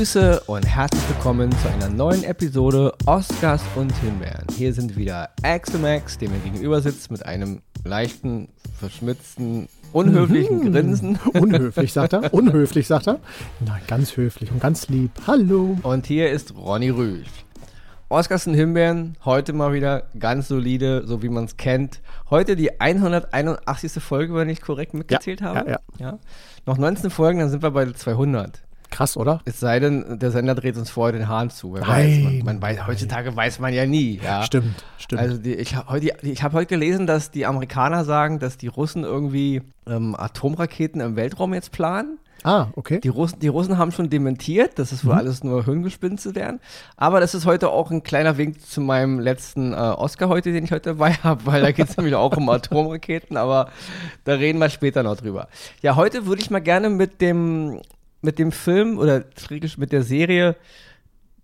Grüße und herzlich willkommen zu einer neuen Episode Oscars und Himbeeren. Hier sind wieder Axel-Max, der mir gegenüber sitzt mit einem leichten, verschmitzten, unhöflichen Mhm. Grinsen. Unhöflich, sagt er. Unhöflich, sagt er. Nein, ganz höflich und ganz lieb. Hallo. Und hier ist Ronny Rüsch. Oscars und Himbeeren, heute mal wieder ganz solide, so wie man es kennt. Heute die 181. Folge, wenn ich korrekt mitgezählt Ja, habe. ja, ja. Noch 19 Folgen, dann sind wir bei 200. Krass, oder? Es sei denn, der Sender dreht uns vorher den Hahn zu. Nein, weiß, man, man weiß, heutzutage weiß man ja nie. Ja. Stimmt, stimmt. Also die, ich habe hab heute gelesen, dass die Amerikaner sagen, dass die Russen irgendwie ähm, Atomraketen im Weltraum jetzt planen. ah, okay. Die Russen, die Russen haben schon dementiert, dass es wohl alles nur Hirngespinste wären. Aber das ist heute auch ein kleiner Wink zu meinem letzten äh, Oscar heute, den ich heute dabei habe, weil da geht es nämlich auch um Atomraketen, aber da reden wir später noch drüber. Ja, heute würde ich mal gerne mit dem, mit dem Film oder mit der Serie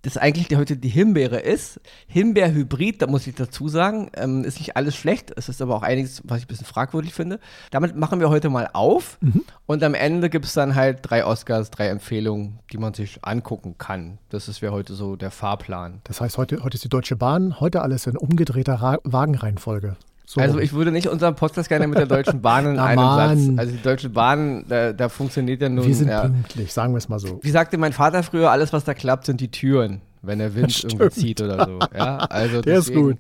das eigentlich heute die Himbeere ist. Himbeerhybrid, da muss ich dazu sagen, ähm, ist nicht alles schlecht. Es ist aber auch einiges, was ich ein bisschen fragwürdig finde. Damit machen wir heute mal auf. Und am Ende gibt es dann halt drei Oscars, drei Empfehlungen, die man sich angucken kann. Das ist wäre heute so der Fahrplan. Das heißt, heute, heute ist die Deutsche Bahn, heute alles in umgedrehter Ra Wagenreihenfolge. So. Also ich würde nicht unseren Podcast gerne mit der Deutschen Bahn in einem Mann. Satz. Also die Deutsche Bahn, da, da funktioniert ja nun. Wir sind ja, pünktlich, sagen wir es mal so. wie sagte mein Vater früher, alles was da klappt, sind die Türen, wenn der Wind irgendwie zieht oder so. Ja, also Der ist deswegen- gut.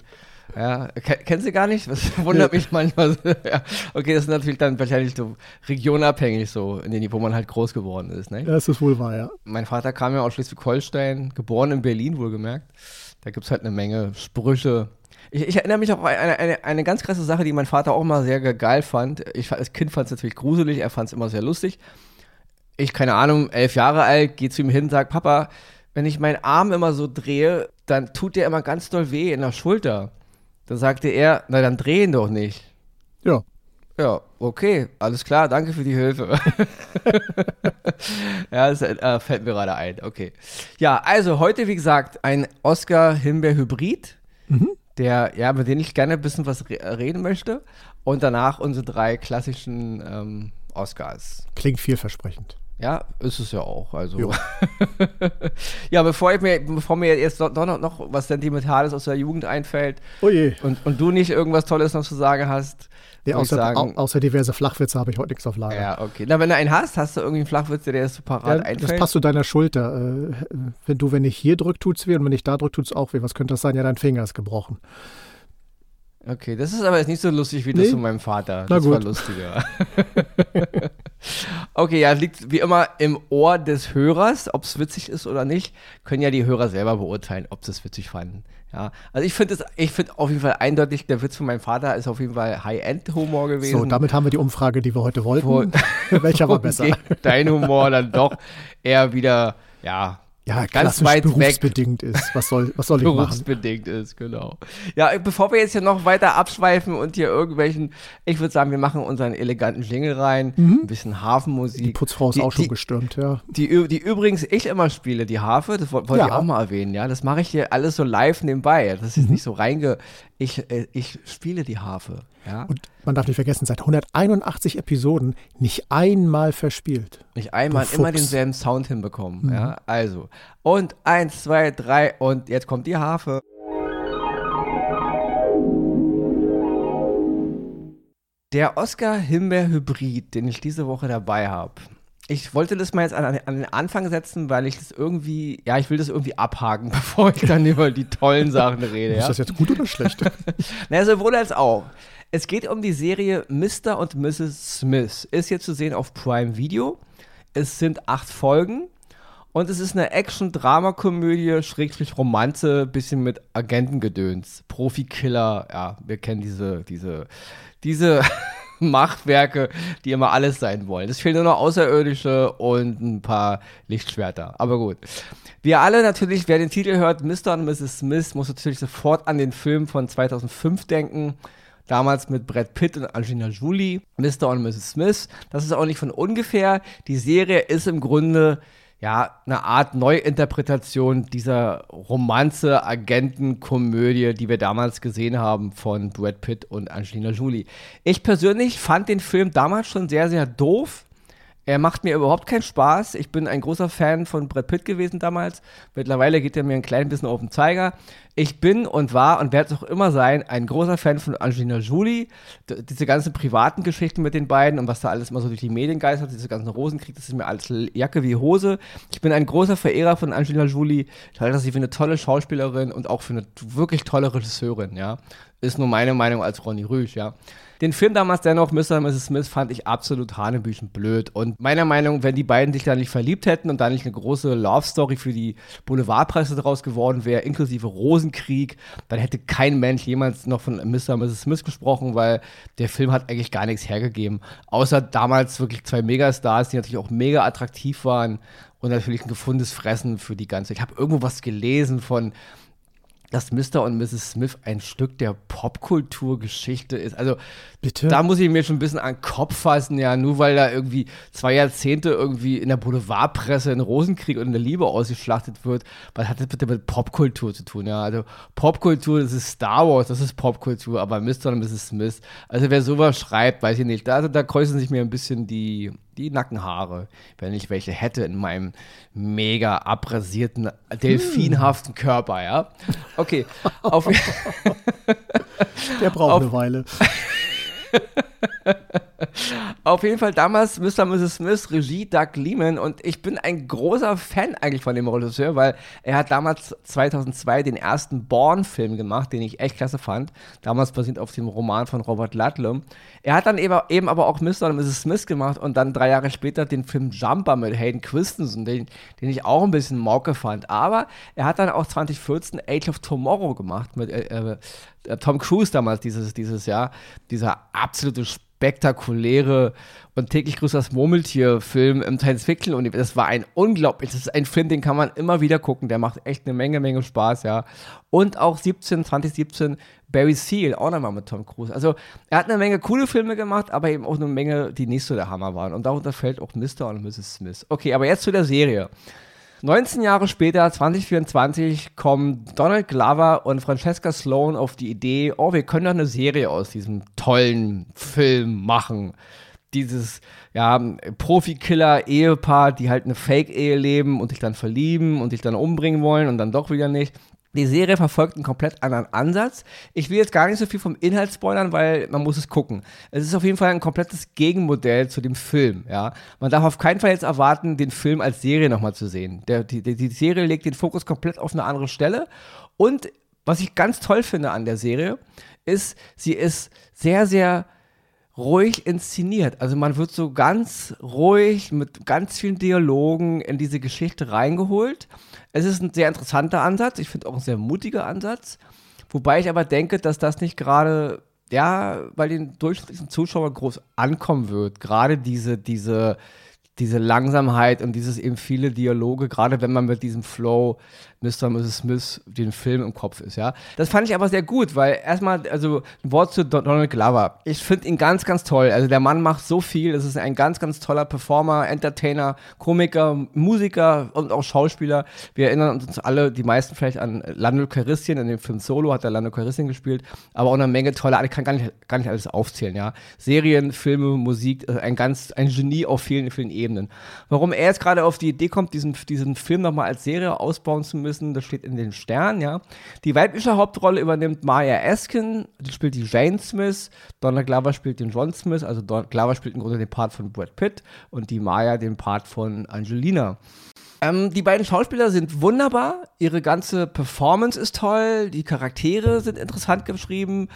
Ja, ke- kennst du gar nicht? Das wundert mich manchmal. ja. Okay, das ist natürlich dann wahrscheinlich so regionabhängig so, in denen, wo man halt groß geworden ist. Ne? Das ist wohl wahr, ja. Mein Vater kam ja aus Schleswig-Holstein, geboren in Berlin wohlgemerkt. Da gibt es halt eine Menge Sprüche. Ich, ich erinnere mich auch an eine, eine, eine ganz krasse Sache, die mein Vater auch mal sehr ge- geil fand. Ich als Kind fand es natürlich gruselig, er fand es immer sehr lustig. Ich, keine Ahnung, elf Jahre alt, gehe zu ihm hin und sage, Papa, wenn ich meinen Arm immer so drehe, dann tut der immer ganz doll weh in der Schulter. Da sagte er, na dann drehen doch nicht. Ja. Ja, okay, alles klar, danke für die Hilfe. ja, das äh, fällt mir gerade ein, okay. Ja, also heute, wie gesagt, ein Oscar-Himbeer-Hybrid, der, ja, mit dem ich gerne ein bisschen was re reden möchte. Und danach unsere drei klassischen ähm, Oscars. Klingt vielversprechend. Ja, ist es ja auch. Also. Ja, bevor, ich mir, bevor mir jetzt doch noch, noch was Sentimentales aus der Jugend einfällt Oh je. und, und du nicht irgendwas Tolles noch zu sagen hast, Nee, außer, sagen, au, außer diverse Flachwitze habe ich heute nichts auf Lager. Ja, okay. Na, wenn du einen hast, hast du irgendwie einen Flachwitz, der dir so parat Ja, einfällt? das passt zu deiner Schulter. Äh, wenn du, wenn ich hier drück, tut's weh und wenn ich da drück, tut's auch weh. Was könnte das sein? Ja, dein Finger ist gebrochen. Okay, das ist aber jetzt nicht so lustig wie das Nee. von meinem Vater. Na das war gut. lustiger. okay, ja, liegt wie immer im Ohr des Hörers, ob es witzig ist oder nicht, können ja die Hörer selber beurteilen, ob sie es witzig fanden. Ja, also ich finde es, ich finde auf jeden Fall eindeutig, der Witz von meinem Vater ist auf jeden Fall High-End-Humor gewesen. So, damit haben wir die Umfrage, die wir heute wollten. Wo- Welcher war besser? Dein Humor dann doch eher wieder, ja, Ja, ganz weit weg berufsbedingt ist. Was soll, was soll ich machen? berufsbedingt ist, genau. Ja, bevor wir jetzt hier noch weiter abschweifen und hier irgendwelchen, ich würde sagen, wir machen unseren eleganten Jingle rein, ein bisschen Hafenmusik. Mhm. Die Putzfrau ist Die- auch schon die, gestürmt, ja. die, die übrigens ich immer spiele, die Harfe, das wollte Ja. ich auch mal erwähnen, ja. Das mache ich hier alles so live nebenbei. Das Mhm. ist nicht so reinge. Ich, äh, ich spiele die Harfe, ja. Und man darf nicht vergessen, seit 181 Episoden nicht einmal verspielt. Nicht einmal immer denselben Sound hinbekommen, Mhm. ja. Also. Und eins, zwei, drei und jetzt kommt die Harfe. Der Oscar-Himbeer-Hybrid, den ich diese Woche dabei habe. Ich wollte das mal jetzt an, an den Anfang setzen, weil ich das irgendwie, ja, ich will das irgendwie abhaken, bevor ich dann über die tollen Sachen rede. Ist Ja? das jetzt gut oder schlecht? Na, sowohl als auch. Es geht um die Serie Mr. und Mrs. Smith. Ist jetzt zu sehen auf Prime Video. Es sind acht Folgen. Und es ist eine Action-Drama-Komödie, Schrägstrich Romanze, bisschen mit Agentengedöns. Profikiller, ja, wir kennen diese, diese, diese Machtwerke, die immer alles sein wollen. Es fehlen nur noch Außerirdische und ein paar Lichtschwerter. Aber gut. Wir alle natürlich, wer den Titel hört, Mr. und Mrs. Smith, muss natürlich sofort an den Film von 2005 denken. Damals mit Brad Pitt und Angelina Jolie, Mr. und Mrs. Smith. Das ist auch nicht von ungefähr. Die Serie ist im Grunde ja eine Art Neuinterpretation dieser Romanze, Agentenkomödie, die wir damals gesehen haben von Brad Pitt und Angelina Jolie. Ich persönlich fand den Film damals schon sehr, sehr doof. Er macht mir überhaupt keinen Spaß. Ich bin ein großer Fan von Brad Pitt gewesen damals. Mittlerweile geht er mir ein klein bisschen auf den Zeiger. Ich bin und war und werde es auch immer sein, ein großer Fan von Angelina Jolie. D diese ganzen privaten Geschichten mit den beiden und was da alles immer so durch die Medien geistert, diese ganzen Rosenkrieg, das ist mir alles Jacke wie Hose. Ich bin ein großer Verehrer von Angelina Jolie. Ich halte sie für eine tolle Schauspielerin und auch für eine wirklich tolle Regisseurin, ja. Ist nur meine Meinung als Ronny Rüsch, ja. Den Film damals dennoch, Mr. und Mrs. Smith, fand ich absolut hanebüchen blöd. Und meiner Meinung, wenn die beiden sich da nicht verliebt hätten und da nicht eine große Love Story für die Boulevardpresse draus geworden wäre, inklusive Rosenkrieg, dann hätte kein Mensch jemals noch von Mr. und Mrs. Smith gesprochen, weil der Film hat eigentlich gar nichts hergegeben. Außer damals wirklich zwei Megastars, die natürlich auch mega attraktiv waren und natürlich ein gefundenes Fressen für die ganze. Ich habe irgendwo was gelesen von dass Mr. und Mrs. Smith ein Stück der Popkulturgeschichte ist. Also, Bitte? da muss ich mir schon ein bisschen an den Kopf fassen, ja, nur weil da irgendwie zwei Jahrzehnte irgendwie in der Boulevardpresse ein Rosenkrieg und eine Liebe ausgeschlachtet wird. Was hat das bitte mit Popkultur zu tun, ja? Also, Popkultur, das ist Star Wars, das ist Popkultur, aber Mr. und Mrs. Smith, also wer sowas schreibt, weiß ich nicht. Da, da kreuzen sich mir ein bisschen die, die Nackenhaare, wenn ich welche hätte in meinem mega abrasierten, delfinhaften Körper, ja. Okay. Auf Der braucht auf, eine Weile. Auf jeden Fall damals Mr. Mrs. Smith, Regie Doug Lehman und ich bin ein großer Fan eigentlich von dem Regisseur, weil er hat damals 2002 den ersten Born-Film gemacht, den ich echt klasse fand. Damals basiert auf dem Roman von Robert Ludlum. Er hat dann eben, eben aber auch Mr. und Mrs. Smith gemacht und dann drei Jahre später den Film Jumper mit Hayden Christensen, den, den ich auch ein bisschen mauke fand. Aber er hat dann auch 2014 Age of Tomorrow gemacht mit äh, äh, Tom Cruise damals dieses, dieses Jahr. Dieser absolute spektakuläre und täglich grüßt das Murmeltier-Film im Science-Fiction und das war ein unglaublich, das ist ein Film, den kann man immer wieder gucken, der macht echt eine Menge, Menge Spaß, ja. Und auch 17, 2017 Barry Seal, auch nochmal mit Tom Cruise. Also er hat eine Menge coole Filme gemacht, aber eben auch eine Menge, die nicht so der Hammer waren. Und darunter fällt auch Mr. und Mrs. Smith. Okay, aber jetzt zu der Serie. 19 Jahre später, 2024, kommen Donald Glover und Francesca Sloan auf die Idee, oh, wir können doch eine Serie aus diesem tollen Film machen. Dieses, ja, Profikiller-Ehepaar, die halt eine Fake-Ehe leben und sich dann verlieben und sich dann umbringen wollen und dann doch wieder nicht. Die Serie verfolgt einen komplett anderen Ansatz. Ich will jetzt gar nicht so viel vom Inhalt spoilern, weil man muss es gucken. Es ist auf jeden Fall ein komplettes Gegenmodell zu dem Film. Ja? Man darf auf keinen Fall jetzt erwarten, den Film als Serie nochmal zu sehen. Der, die, die Serie legt den Fokus komplett auf eine andere Stelle. Und was ich ganz toll finde an der Serie, ist, sie ist sehr, sehr ruhig inszeniert. Also man wird so ganz ruhig mit ganz vielen Dialogen in diese Geschichte reingeholt. Es ist ein sehr interessanter Ansatz. Ich finde auch ein sehr mutiger Ansatz. Wobei ich aber denke, dass das nicht gerade, ja, bei den durchschnittlichen Zuschauern groß ankommen wird. Gerade diese, diese, diese Langsamkeit und dieses eben viele Dialoge, gerade wenn man mit diesem Flow Mr. und Mrs. Smith den Film im Kopf ist, ja. Das fand ich aber sehr gut, weil erstmal, also ein Wort zu Donald Glover. Ich finde ihn ganz, ganz toll. Also der Mann macht so viel. Das ist ein ganz, ganz toller Performer, Entertainer, Komiker, Musiker und auch Schauspieler. Wir erinnern uns alle, die meisten vielleicht an Lando Calrissian in dem Film Solo hat er Lando Calrissian gespielt, aber auch eine Menge toller. Ich kann gar nicht, gar nicht alles aufzählen, ja. Serien, Filme, Musik, äh, ein ganz, ein Genie auf vielen, vielen Ebenen. Warum er jetzt gerade auf die Idee kommt, diesen, diesen Film nochmal als Serie ausbauen zu müssen, müssen, das steht in den Sternen, ja. Die weibliche Hauptrolle übernimmt Maya Eskin, die spielt die Jane Smith, Donald Glover spielt den John Smith, also Donald Glover spielt im Grunde den Part von Brad Pitt und die Maya den Part von Angelina. Ähm, die beiden Schauspieler sind wunderbar, ihre ganze Performance ist toll, die Charaktere sind interessant geschrieben,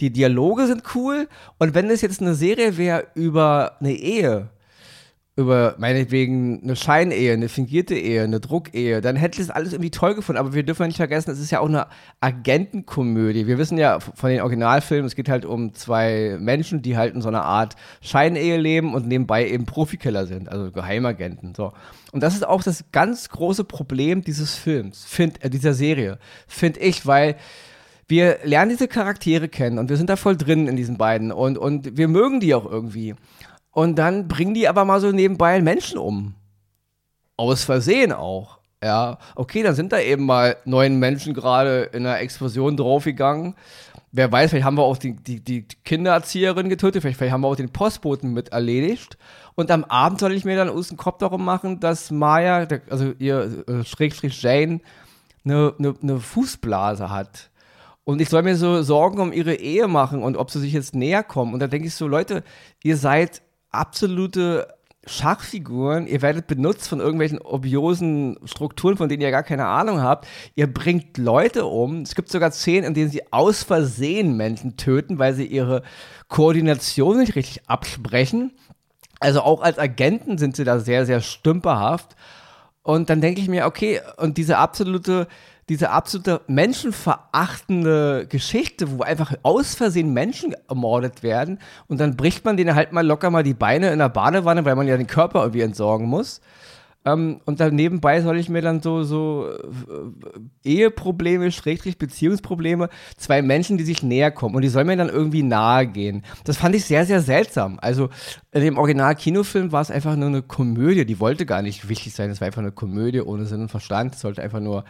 die Dialoge sind cool und wenn es jetzt eine Serie wäre über eine Ehe, über meinetwegen eine Scheinehe, eine fingierte Ehe, eine Druckehe, dann hätte ich das alles irgendwie toll gefunden. Aber wir dürfen nicht vergessen, es ist ja auch eine Agentenkomödie. Wir wissen ja von den Originalfilmen, es geht halt um zwei Menschen, die halt in so einer Art Scheinehe leben und nebenbei eben Profikiller sind, also Geheimagenten. So. Und das ist auch das ganz große Problem dieses Films, find, äh, dieser Serie, finde ich, weil wir lernen diese Charaktere kennen und wir sind da voll drin in diesen beiden und, und wir mögen die auch irgendwie. Und dann bringen die aber mal so nebenbei einen Menschen um. Aus Versehen auch. Ja, okay, dann sind da eben mal neun Menschen gerade in einer Explosion draufgegangen. Wer weiß, vielleicht haben wir auch die, die, die Kindererzieherin getötet, vielleicht, vielleicht haben wir auch den Postboten mit erledigt. Und am Abend soll ich mir dann aus dem Kopf darum machen, dass Maya, also ihr äh, Schrägstrich Jane, eine, eine, eine Fußblase hat. Und ich soll mir so Sorgen um ihre Ehe machen und ob sie sich jetzt näher kommen. Und da denke ich so, Leute, ihr seid absolute Schachfiguren, ihr werdet benutzt von irgendwelchen obiosen Strukturen, von denen ihr gar keine Ahnung habt. Ihr bringt Leute um. Es gibt sogar Szenen, in denen sie aus Versehen Menschen töten, weil sie ihre Koordination nicht richtig absprechen. Also auch als Agenten sind sie da sehr, sehr stümperhaft. Und dann denke ich mir, okay, und diese absolute diese absolute menschenverachtende Geschichte, wo einfach aus Versehen Menschen ermordet werden und dann bricht man denen halt mal locker mal die Beine in der Badewanne, weil man ja den Körper irgendwie entsorgen muss. Ähm, und dann nebenbei soll ich mir dann so, so äh, Eheprobleme, Schrägstrich Beziehungsprobleme, zwei Menschen, die sich näher kommen und die sollen mir dann irgendwie nahe gehen. Das fand ich sehr, sehr seltsam. Also in dem Original-Kinofilm war es einfach nur eine Komödie, die wollte gar nicht wichtig sein, es war einfach eine Komödie ohne Sinn und Verstand, es sollte einfach nur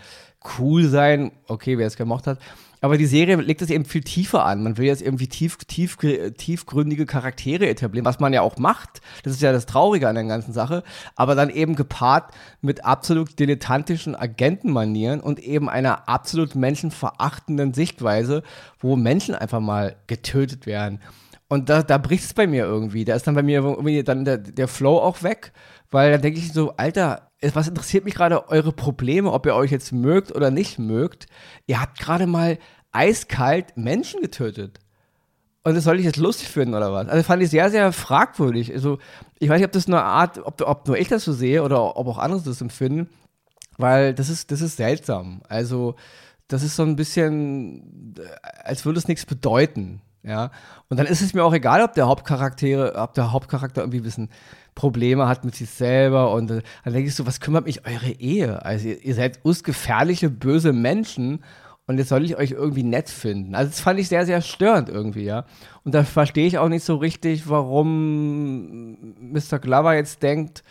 cool sein, okay, wer es gemocht hat. Aber die Serie legt es eben viel tiefer an. Man will jetzt irgendwie tief, tief, tiefgründige Charaktere etablieren, was man ja auch macht. Das ist ja das Traurige an der ganzen Sache. Aber dann eben gepaart mit absolut dilettantischen Agentenmanieren und eben einer absolut menschenverachtenden Sichtweise, wo Menschen einfach mal getötet werden. Und da, da bricht es bei mir irgendwie. Da ist dann bei mir irgendwie dann der, der Flow auch weg, weil dann denke ich so, Alter, was interessiert mich gerade eure Probleme, ob ihr euch jetzt mögt oder nicht mögt. Ihr habt gerade mal eiskalt Menschen getötet. Und das soll ich jetzt lustig finden oder was? Also fand ich sehr, sehr fragwürdig. Also ich weiß nicht, ob das nur eine Art, ob, ob nur ich das so sehe oder ob auch andere das empfinden, weil das ist, das ist seltsam. Also das ist so ein bisschen, als würde es nichts bedeuten. Ja. Und dann ist es mir auch egal, ob der Hauptcharaktere, ob der Hauptcharakter irgendwie bisschen Probleme hat mit sich selber. Und äh, dann denke ich so, was kümmert mich eure Ehe? Also ihr, ihr seid usgefährliche, böse Menschen und jetzt soll ich euch irgendwie nett finden. Also das fand ich sehr, sehr störend irgendwie, ja. Und da verstehe ich auch nicht so richtig, warum Mr. Glover jetzt denkt,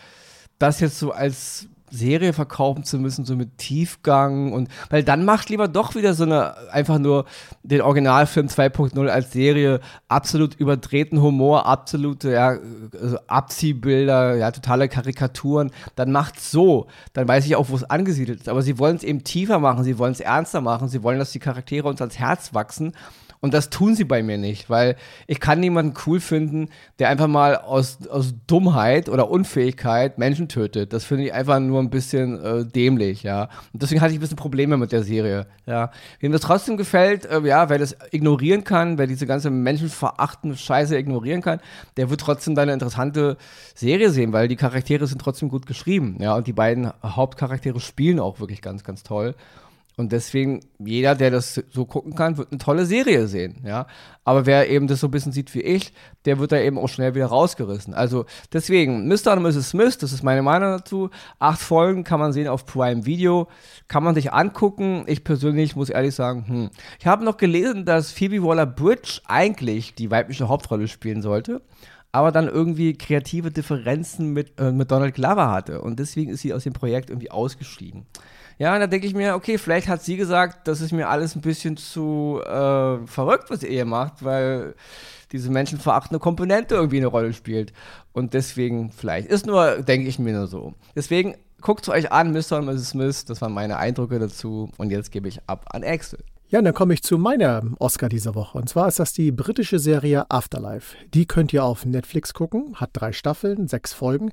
das jetzt so als Serie verkaufen zu müssen, so mit Tiefgang und weil dann macht lieber doch wieder so eine einfach nur den Originalfilm 2.0 als Serie absolut überdrehten Humor, absolute ja, also Abziehbilder, ja, totale Karikaturen, dann macht so, dann weiß ich auch, wo es angesiedelt ist, aber sie wollen es eben tiefer machen, sie wollen es ernster machen, sie wollen, dass die Charaktere uns ans Herz wachsen und das tun sie bei mir nicht, weil ich kann niemanden cool finden, der einfach mal aus, aus Dummheit oder Unfähigkeit Menschen tötet. Das finde ich einfach nur ein bisschen äh, dämlich, ja. Und deswegen hatte ich ein bisschen Probleme mit der Serie, ja. Wem das trotzdem gefällt, äh, ja, wer das ignorieren kann, wer diese ganze menschenverachtende Scheiße ignorieren kann, der wird trotzdem eine interessante Serie sehen, weil die Charaktere sind trotzdem gut geschrieben, ja. Und die beiden Hauptcharaktere spielen auch wirklich ganz, ganz toll. Und deswegen, jeder, der das so gucken kann, wird eine tolle Serie sehen, ja. Aber wer eben das so ein bisschen sieht wie ich, der wird da eben auch schnell wieder rausgerissen. Also deswegen, Mr. und Mrs. Smith, das ist meine Meinung dazu. Acht Folgen kann man sehen auf Prime Video, kann man sich angucken. Ich persönlich muss ehrlich sagen, hm. Ich habe noch gelesen, dass Phoebe Waller-Bridge eigentlich die weibliche Hauptrolle spielen sollte aber dann irgendwie kreative Differenzen mit, äh, mit Donald Glover hatte. Und deswegen ist sie aus dem Projekt irgendwie ausgestiegen. Ja, und da denke ich mir, okay, vielleicht hat sie gesagt, das ist mir alles ein bisschen zu äh, verrückt, was ihr hier macht, weil diese menschenverachtende Komponente irgendwie eine Rolle spielt. Und deswegen vielleicht. Ist nur, denke ich mir nur so. Deswegen guckt es euch an, Mr. und Mrs. Smith. Das waren meine Eindrücke dazu. Und jetzt gebe ich ab an Axel. Ja, dann komme ich zu meiner Oscar dieser Woche. Und zwar ist das die britische Serie Afterlife. Die könnt ihr auf Netflix gucken, hat drei Staffeln, sechs Folgen.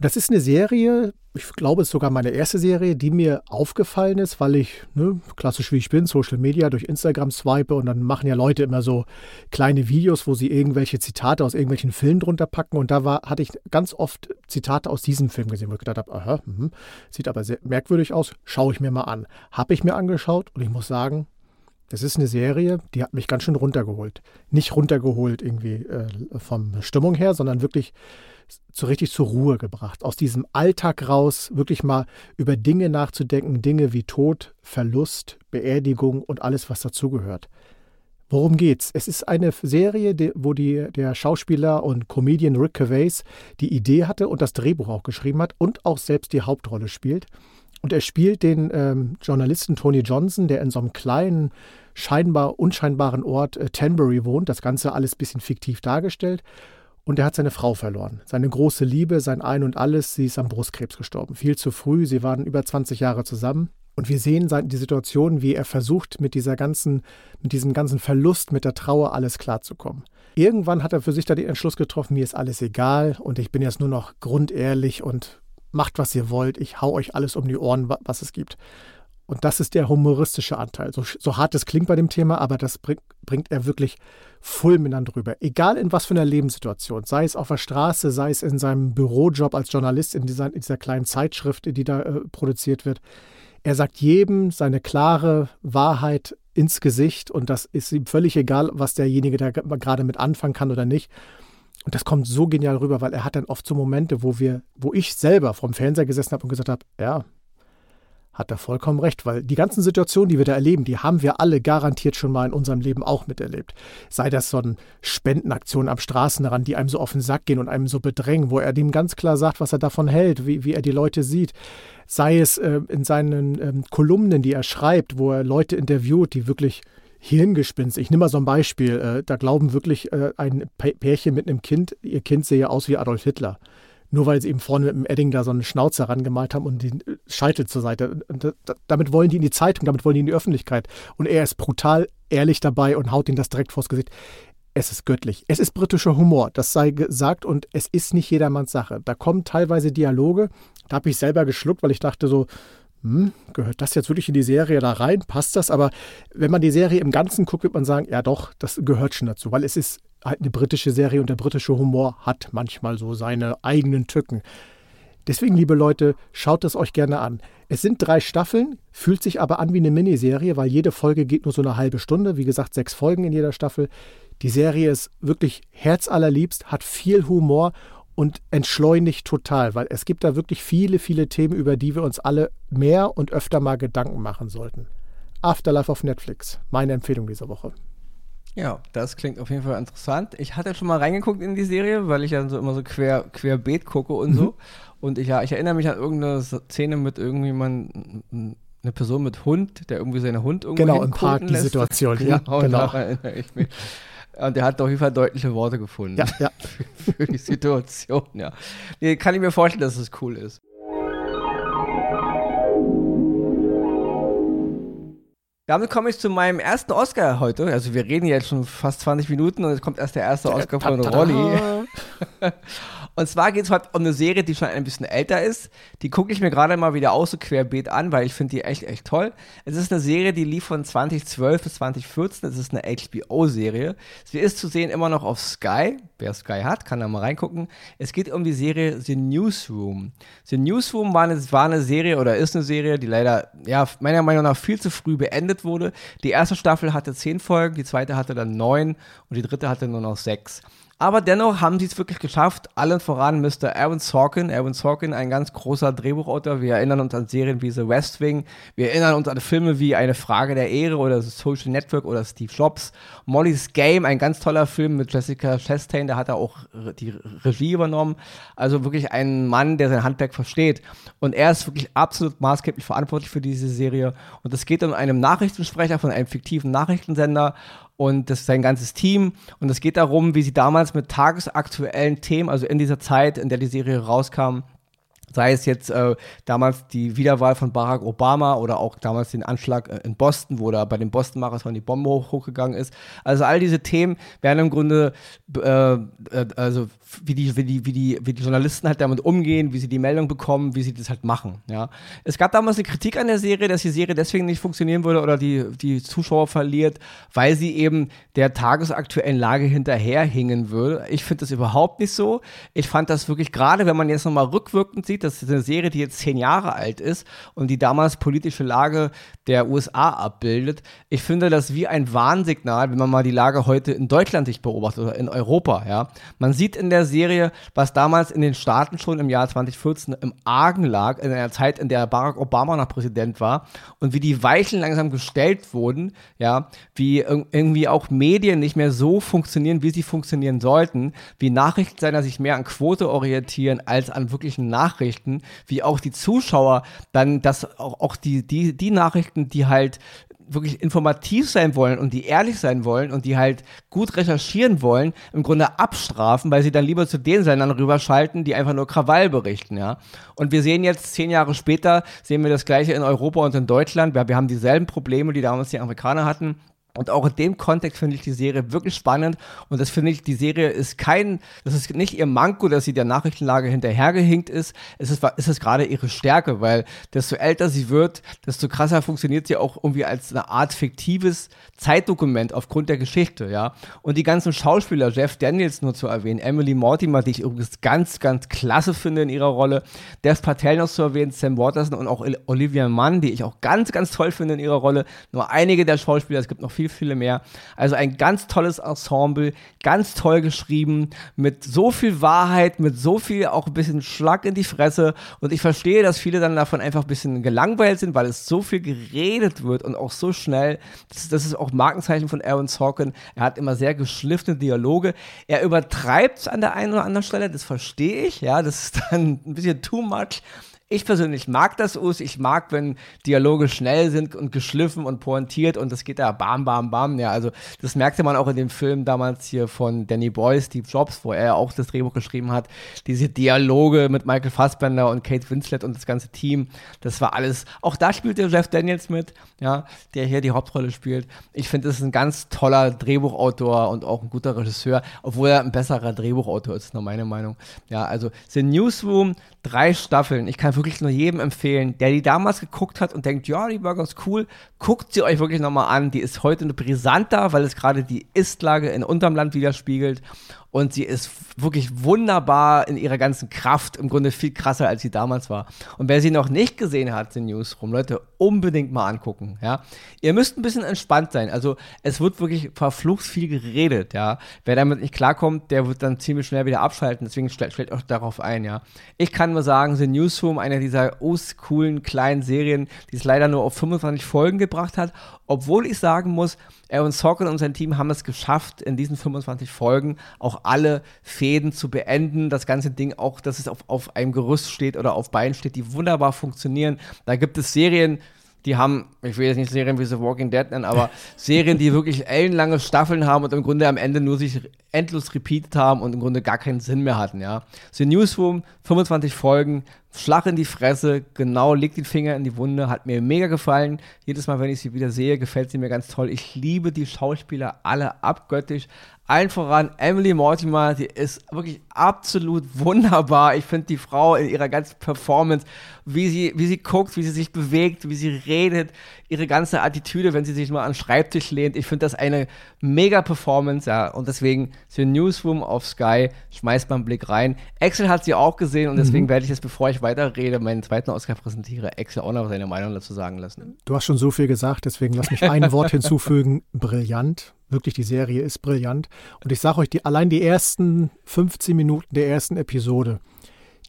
Das ist eine Serie, ich glaube, es ist sogar meine erste Serie, die mir aufgefallen ist, weil ich, ne, klassisch wie ich bin, Social Media durch Instagram swipe und dann machen ja Leute immer so kleine Videos, wo sie irgendwelche Zitate aus irgendwelchen Filmen drunter packen. Und da war, hatte ich ganz oft Zitate aus diesem Film gesehen, wo ich gedacht habe, aha, mh, sieht aber sehr merkwürdig aus, schaue ich mir mal an. Habe ich mir angeschaut und ich muss sagen, das ist eine Serie, die hat mich ganz schön runtergeholt. Nicht runtergeholt irgendwie äh, vom Stimmung her, sondern wirklich so richtig zur Ruhe gebracht. Aus diesem Alltag raus wirklich mal über Dinge nachzudenken, Dinge wie Tod, Verlust, Beerdigung und alles, was dazugehört. Worum geht's? Es ist eine Serie, wo die, der Schauspieler und Comedian Rick Gervais die Idee hatte und das Drehbuch auch geschrieben hat und auch selbst die Hauptrolle spielt. Und er spielt den ähm, Journalisten Tony Johnson, der in so einem kleinen, scheinbar unscheinbaren Ort äh, Tenbury wohnt. Das Ganze alles ein bisschen fiktiv dargestellt. Und er hat seine Frau verloren. Seine große Liebe, sein Ein und Alles. Sie ist am Brustkrebs gestorben. Viel zu früh. Sie waren über 20 Jahre zusammen. Und wir sehen die Situation, wie er versucht, mit dieser ganzen, mit diesem ganzen Verlust, mit der Trauer alles klarzukommen. Irgendwann hat er für sich da den Entschluss getroffen, mir ist alles egal und ich bin jetzt nur noch grundehrlich und macht, was ihr wollt. Ich hau euch alles um die Ohren, was es gibt. Und das ist der humoristische Anteil. So, so hart es klingt bei dem Thema, aber das bringt, bringt er wirklich fulminant rüber. Egal in was für einer Lebenssituation, sei es auf der Straße, sei es in seinem Bürojob als Journalist in dieser, in dieser kleinen Zeitschrift, die da äh, produziert wird. Er sagt jedem seine klare Wahrheit ins Gesicht und das ist ihm völlig egal, was derjenige da gerade mit anfangen kann oder nicht. Und das kommt so genial rüber, weil er hat dann oft so Momente, wo wir, wo ich selber vom Fernseher gesessen habe und gesagt habe, ja, hat er vollkommen recht, weil die ganzen Situationen, die wir da erleben, die haben wir alle garantiert schon mal in unserem Leben auch miterlebt. Sei das so eine Spendenaktion am Straßenrand, die einem so auf den Sack gehen und einem so bedrängen, wo er dem ganz klar sagt, was er davon hält, wie, wie er die Leute sieht. Sei es äh, in seinen ähm, Kolumnen, die er schreibt, wo er Leute interviewt, die wirklich Hirngespinst. Ich nehme mal so ein Beispiel. Äh, da glauben wirklich äh, ein Pärchen mit einem Kind, ihr Kind sehe aus wie Adolf Hitler nur weil sie eben vorne mit dem Edding da so einen Schnauzer rangemalt haben und den Scheitel zur Seite. Und damit wollen die in die Zeitung, damit wollen die in die Öffentlichkeit. Und er ist brutal ehrlich dabei und haut ihnen das direkt vors Gesicht. Es ist göttlich. Es ist britischer Humor, das sei gesagt, und es ist nicht jedermanns Sache. Da kommen teilweise Dialoge, da habe ich selber geschluckt, weil ich dachte so, hm, gehört das jetzt wirklich in die Serie da rein? Passt das? Aber wenn man die Serie im Ganzen guckt, wird man sagen, ja doch, das gehört schon dazu, weil es ist halt eine britische Serie und der britische Humor hat manchmal so seine eigenen Tücken. Deswegen, liebe Leute, schaut es euch gerne an. Es sind drei Staffeln, fühlt sich aber an wie eine Miniserie, weil jede Folge geht nur so eine halbe Stunde. Wie gesagt, sechs Folgen in jeder Staffel. Die Serie ist wirklich herzallerliebst, hat viel Humor und entschleunigt total, weil es gibt da wirklich viele, viele Themen, über die wir uns alle mehr und öfter mal Gedanken machen sollten. Afterlife auf Netflix, meine Empfehlung dieser Woche. Ja, das klingt auf jeden Fall interessant. Ich hatte schon mal reingeguckt in die Serie, weil ich ja so immer so quer, querbeet gucke und mhm. so. Und ich, ja, ich erinnere mich an irgendeine Szene mit irgendjemand, eine Person mit Hund, der irgendwie seinen Hund irgendwie Genau, im Park die Situation, genau, ja, genau. genau. Und der hat auf jeden Fall deutliche Worte gefunden. Ja, ja. für, die Situation, ja. Nee, kann ich mir vorstellen, dass es cool ist. Damit komme ich zu meinem ersten Oscar heute. Also wir reden jetzt schon fast 20 Minuten und es kommt erst der erste Oscar von Ronny. Und zwar geht es heute um eine Serie, die schon ein bisschen älter ist. Die gucke ich mir gerade mal wieder aus, so querbeet an, weil ich finde die echt, echt toll. Es ist eine Serie, die lief von 2012 bis 2014. Es ist eine HBO-Serie. Sie ist zu sehen immer noch auf Sky. Wer Sky hat, kann da mal reingucken. Es geht um die Serie The Newsroom. The Newsroom war eine, war eine Serie oder ist eine Serie, die leider, ja, meiner Meinung nach viel zu früh beendet wurde. Die erste Staffel hatte zehn Folgen, die zweite hatte dann neun und die dritte hatte nur noch sechs. Aber dennoch haben sie es wirklich geschafft, allen voran Mr. Aaron Sorkin. Aaron Sorkin, ein ganz großer Drehbuchautor. Wir erinnern uns an Serien wie The West Wing. Wir erinnern uns an Filme wie Eine Frage der Ehre oder The Social Network oder Steve Jobs. Molly's Game, ein ganz toller Film mit Jessica Chastain. Da hat er auch die Regie übernommen. Also wirklich ein Mann, der sein Handwerk versteht. Und er ist wirklich absolut maßgeblich verantwortlich für diese Serie. Und es geht um einen Nachrichtensprecher von einem fiktiven Nachrichtensender und das ist sein ganzes Team. Und es geht darum, wie sie damals mit tagesaktuellen Themen, also in dieser Zeit, in der die Serie rauskam, sei es jetzt äh, damals die Wiederwahl von Barack Obama oder auch damals den Anschlag äh, in Boston, wo da bei dem Boston-Marathon die Bombe hoch, hochgegangen ist. Also all diese Themen werden im Grunde, äh, äh, also wie die, wie, die, wie, die, wie die Journalisten halt damit umgehen, wie sie die Meldung bekommen, wie sie das halt machen. Ja. Es gab damals eine Kritik an der Serie, dass die Serie deswegen nicht funktionieren würde oder die, die Zuschauer verliert, weil sie eben der tagesaktuellen Lage hinterherhingen würde. Ich finde das überhaupt nicht so. Ich fand das wirklich, gerade wenn man jetzt nochmal rückwirkend sieht, das ist eine Serie, die jetzt zehn Jahre alt ist und die damals politische Lage der USA abbildet. Ich finde das wie ein Warnsignal, wenn man mal die Lage heute in Deutschland sich beobachtet oder in Europa. Ja. Man sieht in der Serie, was damals in den Staaten schon im Jahr 2014 im Argen lag, in einer Zeit, in der Barack Obama noch Präsident war und wie die Weichen langsam gestellt wurden, ja, wie irgendwie auch Medien nicht mehr so funktionieren, wie sie funktionieren sollten, wie Nachrichtensender sich mehr an Quote orientieren als an wirklichen Nachrichten Nachrichten, wie auch die Zuschauer dann das auch, auch die, die, die Nachrichten, die halt wirklich informativ sein wollen und die ehrlich sein wollen und die halt gut recherchieren wollen, im Grunde abstrafen, weil sie dann lieber zu den Sendern rüberschalten, die einfach nur Krawall berichten, ja. Und wir sehen jetzt zehn Jahre später, sehen wir das Gleiche in Europa und in Deutschland. Wir, wir haben dieselben Probleme, die damals die Amerikaner hatten. Und auch in dem Kontext finde ich die Serie wirklich spannend. Und das finde ich, die Serie ist kein, das ist nicht ihr Manko, dass sie der Nachrichtenlage hinterhergehinkt ist. Es ist, es gerade ihre Stärke, weil desto älter sie wird, desto krasser funktioniert sie auch irgendwie als eine Art fiktives Zeitdokument aufgrund der Geschichte, ja. Und die ganzen Schauspieler, Jeff Daniels nur zu erwähnen, Emily Mortimer, die ich übrigens ganz, ganz klasse finde in ihrer Rolle, Dev Patel noch zu erwähnen, Sam Waterson und auch Olivia Mann, die ich auch ganz, ganz toll finde in ihrer Rolle. Nur einige der Schauspieler, es gibt noch viel viel, viele mehr. Also ein ganz tolles Ensemble, ganz toll geschrieben, mit so viel Wahrheit, mit so viel auch ein bisschen Schlag in die Fresse. Und ich verstehe, dass viele dann davon einfach ein bisschen gelangweilt sind, weil es so viel geredet wird und auch so schnell. Das, das ist auch Markenzeichen von Aaron Sorkin. Er hat immer sehr geschliffene Dialoge. Er übertreibt es an der einen oder anderen Stelle, das verstehe ich. Ja, das ist dann ein bisschen too much. Ich persönlich mag das Us. Ich mag, wenn Dialoge schnell sind und geschliffen und pointiert und das geht da bam, bam, bam. Ja, also das merkte man auch in dem Film damals hier von Danny Boy, Steve Jobs, wo er auch das Drehbuch geschrieben hat. Diese Dialoge mit Michael Fassbender und Kate Winslet und das ganze Team, das war alles. Auch da spielte Jeff Daniels mit, ja, der hier die Hauptrolle spielt. Ich finde, das ist ein ganz toller Drehbuchautor und auch ein guter Regisseur, obwohl er ein besserer Drehbuchautor ist, nur meine Meinung. Ja, also The Newsroom, drei Staffeln. Ich kann wirklich nur jedem empfehlen, der die damals geguckt hat und denkt, ja, die Burger ist cool, guckt sie euch wirklich nochmal an. Die ist heute eine brisanter, weil es gerade die Istlage in unterm Land widerspiegelt und sie ist wirklich wunderbar in ihrer ganzen Kraft, im Grunde viel krasser, als sie damals war. Und wer sie noch nicht gesehen hat, den Newsroom, Leute, unbedingt mal angucken, ja. Ihr müsst ein bisschen entspannt sein, also es wird wirklich verflucht viel geredet, ja. Wer damit nicht klarkommt, der wird dann ziemlich schnell wieder abschalten, deswegen stellt, stellt euch darauf ein, ja. Ich kann nur sagen, The Newsroom, einer dieser coolen kleinen Serien, die es leider nur auf 25 Folgen gebracht hat, obwohl ich sagen muss, Aaron Sorkin und sein Team haben es geschafft, in diesen 25 Folgen auch alle Fäden zu beenden. Das ganze Ding auch, dass es auf, auf einem Gerüst steht oder auf Beinen steht, die wunderbar funktionieren. Da gibt es Serien, die haben, ich will jetzt nicht Serien wie The Walking Dead nennen, aber Serien, die wirklich ellenlange Staffeln haben und im Grunde am Ende nur sich endlos repeated haben und im Grunde gar keinen Sinn mehr hatten, ja. The Newsroom, 25 Folgen, Schlag in die Fresse, genau, legt den Finger in die Wunde, hat mir mega gefallen. Jedes Mal, wenn ich sie wieder sehe, gefällt sie mir ganz toll. Ich liebe die Schauspieler alle abgöttisch. Allen voran Emily Mortimer, die ist wirklich absolut wunderbar. Ich finde die Frau in ihrer ganzen Performance, wie sie, wie sie guckt, wie sie sich bewegt, wie sie redet, ihre ganze Attitüde, wenn sie sich mal an den Schreibtisch lehnt. Ich finde das eine mega Performance, ja. Und deswegen für Newsroom auf Sky, schmeißt mal einen Blick rein. Excel hat sie auch gesehen und deswegen mhm. werde ich jetzt, bevor ich weiterrede, meinen zweiten Oscar präsentiere, Excel auch noch seine Meinung dazu sagen lassen. Du hast schon so viel gesagt, deswegen lass mich ein Wort hinzufügen. Brillant. Wirklich, die Serie ist brillant. Und ich sage euch, die, allein die ersten 15 Minuten der ersten Episode,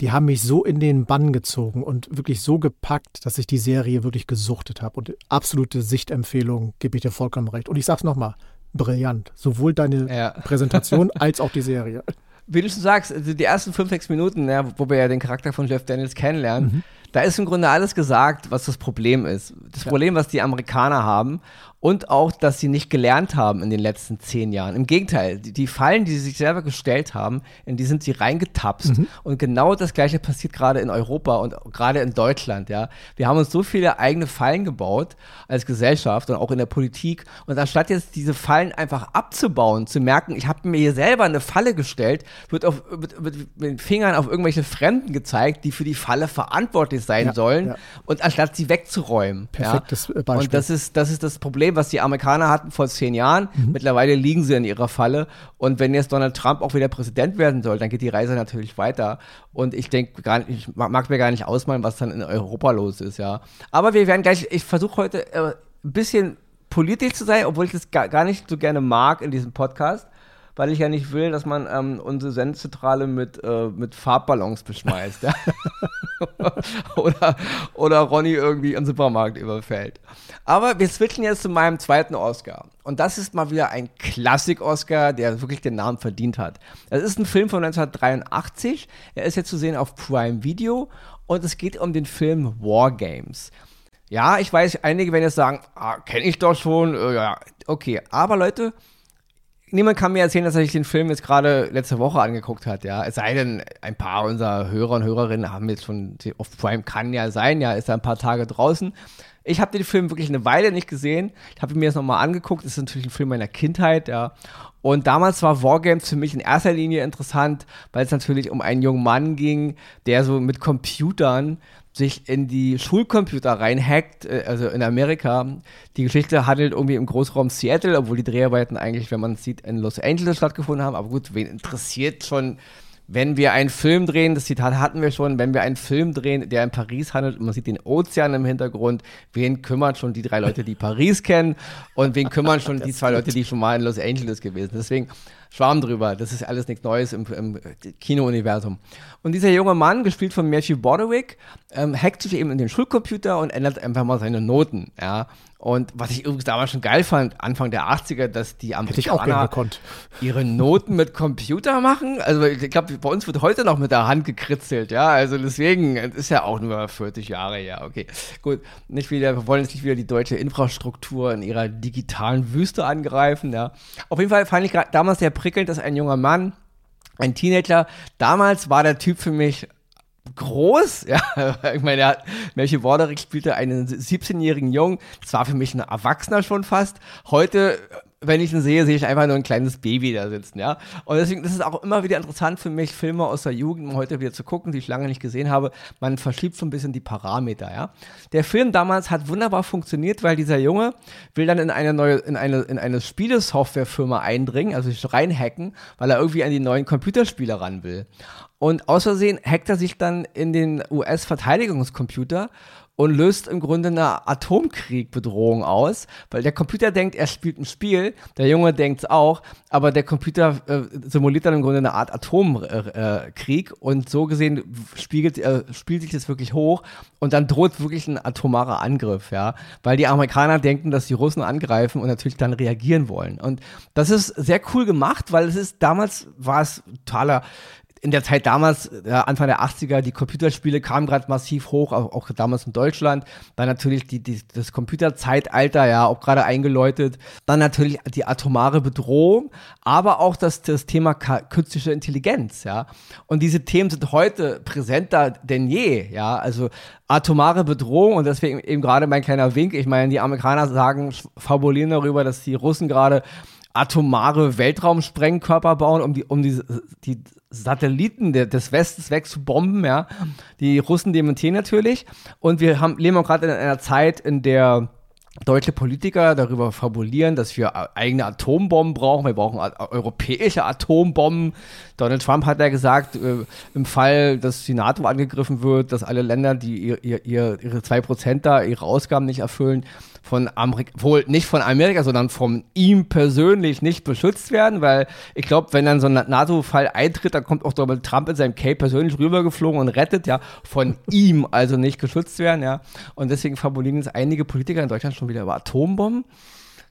die haben mich so in den Bann gezogen und wirklich so gepackt, dass ich die Serie wirklich gesuchtet habe. Und absolute Sichtempfehlung, gebe ich dir vollkommen recht. Und ich sage es nochmal, brillant. Sowohl deine ja. Präsentation als auch die Serie. Wie du schon sagst, also die ersten fünf, sechs Minuten, ja, wo wir ja den Charakter von Jeff Daniels kennenlernen, mhm. da ist im Grunde alles gesagt, was das Problem ist. Das ja. Problem, was die Amerikaner haben und auch, dass sie nicht gelernt haben in den letzten zehn Jahren. Im Gegenteil, die, die Fallen, die sie sich selber gestellt haben, in die sind sie reingetapst. Mhm. Und genau das Gleiche passiert gerade in Europa und gerade in Deutschland. Ja, wir haben uns so viele eigene Fallen gebaut als Gesellschaft und auch in der Politik. Und anstatt jetzt diese Fallen einfach abzubauen, zu merken, ich habe mir hier selber eine Falle gestellt, wird, auf, wird, wird mit den Fingern auf irgendwelche Fremden gezeigt, die für die Falle verantwortlich sein ja, sollen. Ja. Und anstatt sie wegzuräumen. Perfektes ja. Beispiel. Und das ist, das ist das Problem Problem, was die Amerikaner hatten vor zehn Jahren. Mhm. Mittlerweile liegen sie in ihrer Falle. Und wenn jetzt Donald Trump auch wieder Präsident werden soll, dann geht die Reise natürlich weiter. Und ich denke gar nicht, ich mag mir gar nicht ausmalen, was dann in Europa los ist, ja. Aber wir werden gleich, ich versuche heute äh, ein bisschen politisch zu sein, obwohl ich das gar, gar nicht so gerne mag in diesem Podcast weil ich ja nicht will, dass man ähm, unsere Sendezentrale mit, äh, mit Farbballons beschmeißt. ja? oder, oder Ronny irgendwie im Supermarkt überfällt. Aber wir switchen jetzt zu meinem zweiten Oscar. Und das ist mal wieder ein Klassik-Oscar, der wirklich den Namen verdient hat. Es ist ein Film von 1983. Er ist jetzt zu sehen auf Prime Video. Und es geht um den Film War Games. Ja, ich weiß, einige werden jetzt sagen, ah, kenne ich doch schon. Äh, ja, okay. Aber Leute, niemand kann mir erzählen, dass er sich den Film jetzt gerade letzte Woche angeguckt hat, ja. Es sei denn, ein paar unserer Hörer und Hörerinnen haben jetzt schon auf Prime, kann ja sein, ja, ist er ein paar Tage draußen. Ich habe den Film wirklich eine Weile nicht gesehen. Ich habe mir das nochmal angeguckt. Das ist natürlich ein Film meiner Kindheit, ja. Und damals war Wargames für mich in erster Linie interessant, weil es natürlich um einen jungen Mann ging, der so mit Computern sich in die Schulcomputer reinhackt, äh, also in Amerika. Die Geschichte handelt irgendwie im Großraum Seattle, obwohl die Dreharbeiten eigentlich, wenn man es sieht, in Los Angeles stattgefunden haben. Aber gut, wen interessiert schon wenn wir einen Film drehen, das Zitat hatten wir schon, wenn wir einen Film drehen, der in Paris handelt und man sieht den Ozean im Hintergrund, wen kümmern schon die drei Leute, die Paris kennen und wen kümmern schon die zwei Leute, die schon mal in Los Angeles gewesen sind. Deswegen Schwarm drüber, das ist alles nichts Neues im, im Kino-Universum. Und dieser junge Mann, gespielt von Matthew Borderick, ähm, hackt sich eben in den Schulcomputer und ändert einfach mal seine Noten, ja. Und was ich übrigens damals schon geil fand, Anfang der 80er, dass die Amerikaner ihre Noten mit Computer machen. Also ich glaube, bei uns wird heute noch mit der Hand gekritzelt, ja. Also deswegen, es ist ja auch nur 40 Jahre her, okay. Gut, nicht wieder, wir wollen jetzt nicht wieder die deutsche Infrastruktur in ihrer digitalen Wüste angreifen, ja. Auf jeden Fall fand ich damals sehr prickelnd, dass ein junger Mann, ein Teenager, damals war der Typ für mich groß. Ja, ich meine, er hat, Melchior Worderick spielte einen 17-jährigen Jungen. Das war für mich ein Erwachsener schon fast. Heute wenn ich ihn sehe, sehe ich einfach nur ein kleines Baby da sitzen, ja. Und deswegen ist auch immer wieder interessant für mich, Filme aus der Jugend heute wieder zu gucken, die ich lange nicht gesehen habe. Man verschiebt so ein bisschen die Parameter, ja. Der Film damals hat wunderbar funktioniert, weil dieser Junge will dann in eine neue, in eine, in eine Spielesoftwarefirma eindringen, also sich reinhacken, weil er irgendwie an die neuen Computerspiele ran will. Und aus Versehen hackt er sich dann in den US-Verteidigungscomputer und löst im Grunde eine Atomkriegbedrohung aus, weil der Computer denkt, er spielt ein Spiel, der Junge denkt es auch, aber der Computer äh, simuliert dann im Grunde eine Art Atomkrieg äh, und so gesehen spiegelt, äh, spielt sich das wirklich hoch und dann droht wirklich ein atomarer Angriff, ja, weil die Amerikaner denken, dass die Russen angreifen und natürlich dann reagieren wollen. Und das ist sehr cool gemacht, weil es ist damals war es totaler in der Zeit damals, ja, Anfang der 80er, die Computerspiele kamen gerade massiv hoch, auch, auch, damals in Deutschland. Dann natürlich die, die, das Computerzeitalter, ja, auch gerade eingeläutet. Dann natürlich die atomare Bedrohung, aber auch das, das Thema künstliche Intelligenz, ja. Und diese Themen sind heute präsenter denn je, ja. Also atomare Bedrohung und deswegen eben gerade mein kleiner Wink. Ich meine, die Amerikaner sagen, fabulieren darüber, dass die Russen gerade atomare Weltraumsprengkörper bauen, um die, um die, die Satelliten des Westens wegzubomben, ja. Die Russen dementieren natürlich. Und wir haben, leben auch gerade in einer Zeit, in der deutsche Politiker darüber fabulieren, dass wir eigene Atombomben brauchen. Wir brauchen europäische Atombomben. Donald Trump hat ja gesagt, äh, im Fall, dass die NATO angegriffen wird, dass alle Länder, die ihr, ihr, ihre 2% da, ihre Ausgaben nicht erfüllen, von Amerika, wohl nicht von Amerika, sondern von ihm persönlich nicht beschützt werden, weil ich glaube, wenn dann so ein NATO-Fall eintritt, dann kommt auch Donald Trump in seinem Cape persönlich rübergeflogen und rettet, ja, von ihm also nicht geschützt werden, ja. Und deswegen fabulieren jetzt einige Politiker in Deutschland schon wieder über Atombomben.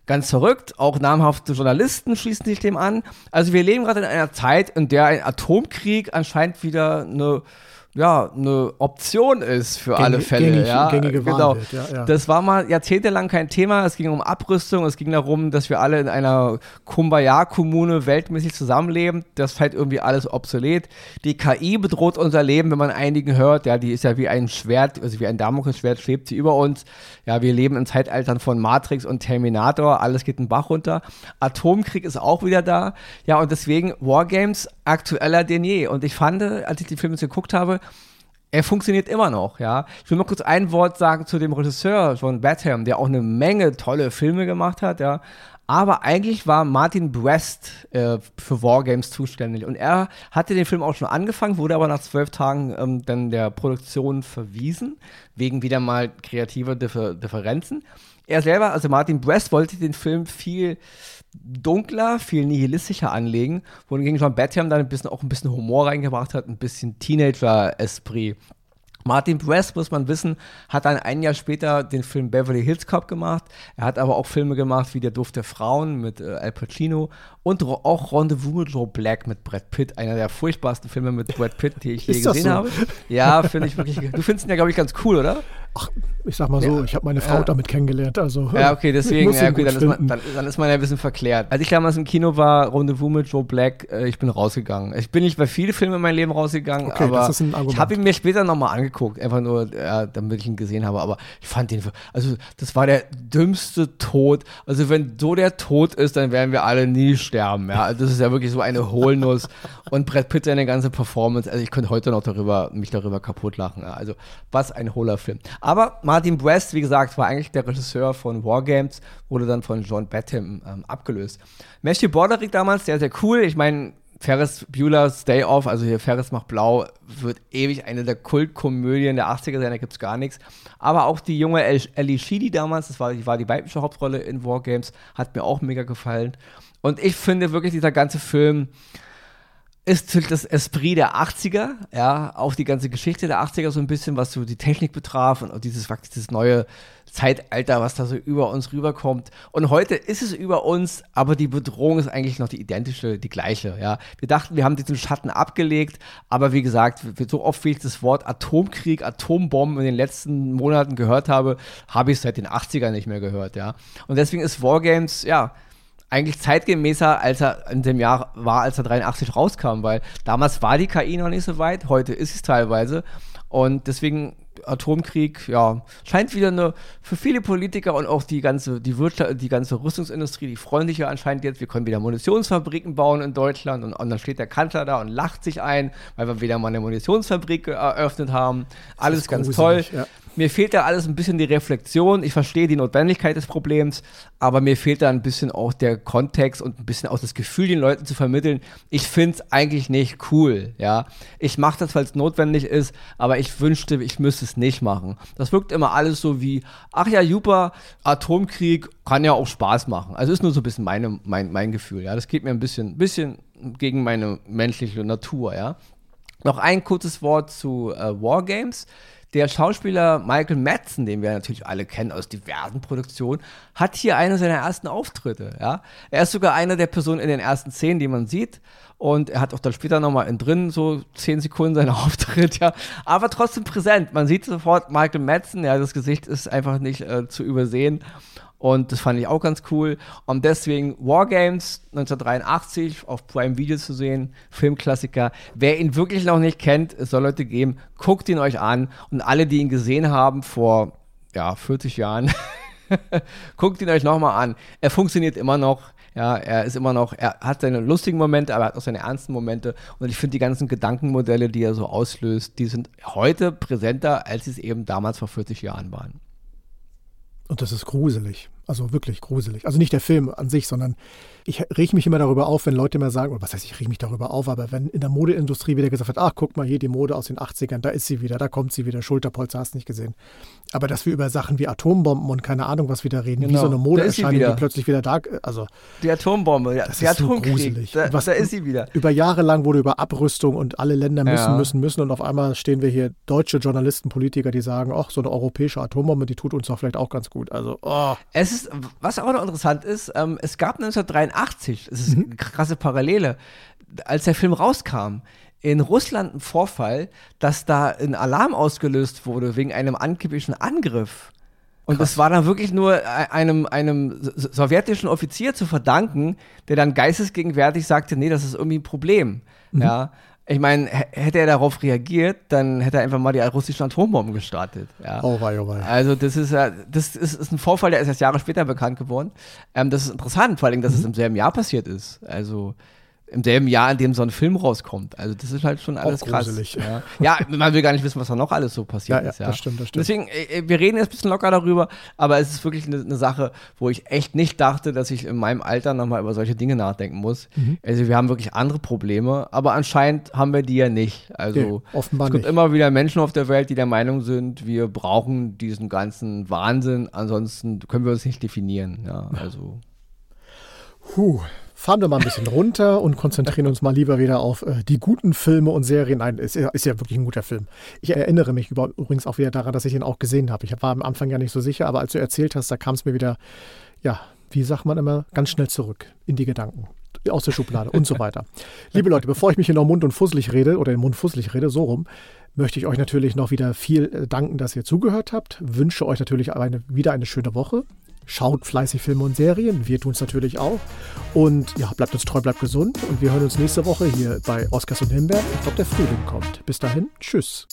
Ganz verrückt, auch namhafte Journalisten schließen sich dem an. Also wir leben gerade in einer Zeit, in der ein Atomkrieg anscheinend wieder eine ja, eine Option ist für Gängig, alle Fälle. Gängig, ja, gängige genau. Wird, ja, ja. Das war mal jahrzehntelang kein Thema. Es ging um Abrüstung, es ging darum, dass wir alle in einer Kumbaya-Kommune weltmäßig zusammenleben. Das fällt irgendwie alles obsolet. Die KI bedroht unser Leben, wenn man einigen hört. Ja, die ist ja wie ein Schwert, also wie ein Damoklesschwert schwebt sie über uns. Ja, wir leben in Zeitaltern von Matrix und Terminator. Alles geht den Bach runter. Atomkrieg ist auch wieder da. Ja, und deswegen Wargames aktueller denn je. Und ich fand, als ich die Filme geguckt habe, er funktioniert immer noch, ja. Ich will mal kurz ein Wort sagen zu dem Regisseur von Batham, der auch eine Menge tolle Filme gemacht hat, ja. Aber eigentlich war Martin Brest äh, für Wargames zuständig. Und er hatte den Film auch schon angefangen, wurde aber nach zwölf Tagen ähm, dann der Produktion verwiesen, wegen wieder mal kreativer Differ Differenzen. er selber, also Martin Brest, wollte den Film viel dunkler, viel nihilistischer anlegen, wohingegen John Batham dann ein bisschen auch ein bisschen Humor reingebracht hat, ein bisschen Teenager-Esprit. Martin Brest, muss man wissen, hat dann ein Jahr später den Film Beverly Hills Cop gemacht. Er hat aber auch Filme gemacht wie Der Duft der Frauen mit äh, Al Pacino und auch Rendezvous mit Joe Black mit Brad Pitt. Einer der furchtbarsten Filme mit Brad Pitt, die ich je gesehen so? habe. Ja, finde ich wirklich. Du findest ihn ja, glaube ich, ganz cool, oder? Ach, ich sag mal so, ja, ich habe meine Frau ja. damit kennengelernt. Also, ja, okay, deswegen, ja, okay, dann, ist man, dann, dann, ist man ja ein bisschen verklärt. Als ich damals im Kino war, Rendezvous mit Joe Black, äh, ich bin rausgegangen. Ich bin nicht bei vielen Filmen in meinem Leben rausgegangen, okay, aber ich habe ihn mir später nochmal angeguckt, einfach nur, ja, damit ich ihn gesehen habe. Aber ich fand den, also das war der dümmste Tod. Also wenn so der Tod ist, dann werden wir alle nie sterben. Ja, also das ist ja wirklich so eine Hohlnuss. Und Brad Pitt seine ganze Performance, also ich könnte heute noch darüber, mich darüber kaputt lachen. Also was ein hohler Film. Aber Martin Brest, wie gesagt, war eigentlich der Regisseur von Wargames, wurde dann von John Batham ähm, abgelöst. Matthew Broderick damals, sehr, sehr cool. Ich meine, Ferris Bueller's Day Off, also hier Ferris macht blau, wird ewig eine der Kultkomödien der 80er sein, da gibt es gar nichts. Aber auch die junge Ellie Sheedy damals, das war, die war die weibliche Hauptrolle in Wargames, hat mir auch mega gefallen. Und ich finde wirklich, dieser ganze Film, ist das Esprit der 80er, ja, auch die ganze Geschichte der 80er so ein bisschen, was so die Technik betraf und dieses, dieses neue Zeitalter, was da so über uns rüberkommt. Und heute ist es über uns, aber die Bedrohung ist eigentlich noch die identische, die gleiche, ja. Wir dachten, wir haben diesen Schatten abgelegt, aber wie gesagt, so oft wie ich das Wort Atomkrieg, Atombomben in den letzten Monaten gehört habe, habe ich es seit den 80ern nicht mehr gehört, ja. Und deswegen ist Wargames, ja, eigentlich zeitgemäßer, als er in dem Jahr war, als er 83 rauskam, weil damals war die KI noch nicht so weit, heute ist es teilweise. Und deswegen Atomkrieg, ja, scheint wieder eine, für viele Politiker und auch die ganze, die Wirtschaft, die ganze Rüstungsindustrie, die freuen sich ja anscheinend jetzt, wir können wieder Munitionsfabriken bauen in Deutschland und, und dann steht der Kanzler da und lacht sich ein, weil wir wieder mal eine Munitionsfabrik eröffnet haben. Alles ganz gruselig, toll. Ja. Mir fehlt da alles ein bisschen die Reflexion. Ich verstehe die Notwendigkeit des Problems, aber mir fehlt da ein bisschen auch der Kontext und ein bisschen auch das Gefühl, den Leuten zu vermitteln. Ich finde es eigentlich nicht cool, ja. Ich mache das, weil es notwendig ist, aber ich wünschte, ich müsste es nicht machen. Das wirkt immer alles so wie, ach ja, super, Atomkrieg kann ja auch Spaß machen. Also ist nur so ein bisschen meine, mein, mein Gefühl, ja. Das geht mir ein bisschen, bisschen gegen meine menschliche Natur, ja. Noch ein kurzes Wort zu äh, Wargames. Der Schauspieler Michael Madsen, den wir natürlich alle kennen aus diversen Produktionen, hat hier eine seiner ersten Auftritte. Ja? Er ist sogar einer der Personen in den ersten Szenen, die man sieht. Und er hat auch dann später nochmal in drin so zehn Sekunden seinen Auftritt, ja. Aber trotzdem präsent. Man sieht sofort Michael Madsen, ja, das Gesicht ist einfach nicht äh, zu übersehen. Und das fand ich auch ganz cool. Und deswegen Wargames 1983 auf Prime Video zu sehen, Filmklassiker. Wer ihn wirklich noch nicht kennt, es soll Leute geben, guckt ihn euch an. Und alle, die ihn gesehen haben vor ja, 40 Jahren, guckt ihn euch nochmal an. Er funktioniert immer noch. Ja, er ist immer noch, er hat seine lustigen Momente, aber er hat auch seine ernsten Momente. Und ich finde die ganzen Gedankenmodelle, die er so auslöst, die sind heute präsenter, als sie es eben damals vor 40 Jahren waren. Und das ist gruselig. Also wirklich gruselig. Also nicht der Film an sich, sondern ich reg mich immer darüber auf, wenn Leute mir sagen, oder was heißt, ich reg mich darüber auf, aber wenn in der Modeindustrie wieder gesagt wird, ach, guck mal hier die Mode aus den 80ern, da ist sie wieder, da kommt sie wieder, Schulterpolster hast du nicht gesehen. Aber dass wir über Sachen wie Atombomben und keine Ahnung was wieder reden, genau. wie so eine Modeerscheinung, die plötzlich wieder da, also. Die Atombombe, ja, das die ist so gruselig. Da, was, da ist sie wieder. Über Jahre lang wurde über Abrüstung und alle Länder müssen, ja. müssen, müssen und auf einmal stehen wir hier deutsche Journalisten, Politiker, die sagen, ach, so eine europäische Atombombe, die tut uns doch vielleicht auch ganz gut. Also, oh. Es ist, was auch noch interessant ist, ähm, es gab 1983, es ist mhm. eine krasse Parallele, als der Film rauskam, in Russland ein Vorfall, dass da ein Alarm ausgelöst wurde wegen einem angeblichen Angriff. Und Krass. das war dann wirklich nur e-, einem, einem sowjetischen Offizier zu verdanken, der dann geistesgegenwärtig sagte, nee, das ist irgendwie ein Problem. Mhm. Ja. Ich meine, hätte er darauf reagiert, dann hätte er einfach mal die russischen Atombomben gestartet. Ja. Oh wei, oh wei. Also das ist das ist, ist, ein Vorfall, der ist erst Jahre später bekannt geworden. Ähm, das ist interessant, vor allem, dass mhm. es im selben Jahr passiert ist. Also im selben Jahr, in dem so ein Film rauskommt. Also das ist halt schon alles krass. Ja. ja. man will gar nicht wissen, was da noch alles so passiert ja, ist. Ja, das stimmt, das stimmt. Deswegen, äh, äh, wir reden jetzt ein bisschen locker darüber, aber es ist wirklich eine, eine Sache, wo ich echt nicht dachte, dass ich in meinem Alter nochmal über solche Dinge nachdenken muss. Mhm. Also wir haben wirklich andere Probleme, aber anscheinend haben wir die ja nicht. Also nee, offenbar es gibt nicht. immer wieder Menschen auf der Welt, die der Meinung sind, wir brauchen diesen ganzen Wahnsinn, ansonsten können wir uns nicht definieren. Ja, also. Puh, fahren wir mal ein bisschen runter und konzentrieren uns mal lieber wieder auf äh, die guten Filme und Serien. Nein, ist, ist ja wirklich ein guter Film. Ich erinnere mich über, übrigens auch wieder daran, dass ich ihn auch gesehen habe. Ich war am Anfang ja nicht so sicher, aber als du erzählt hast, da kam es mir wieder, ja, wie sagt man immer, ganz schnell zurück in die Gedanken. Aus der Schublade und so weiter. Liebe Leute, bevor ich mich hier noch Mund und fusselig rede oder im Mund fusselig rede, so rum, möchte ich euch natürlich noch wieder viel äh, danken, dass ihr zugehört habt. Wünsche euch natürlich eine, wieder eine schöne Woche. Schaut fleißig Filme und Serien. Wir tun es natürlich auch. Und ja, bleibt uns treu, bleibt gesund. Und wir hören uns nächste Woche hier bei Oscars und Himbeeren. Ich glaube, der Frühling kommt. Bis dahin, tschüss.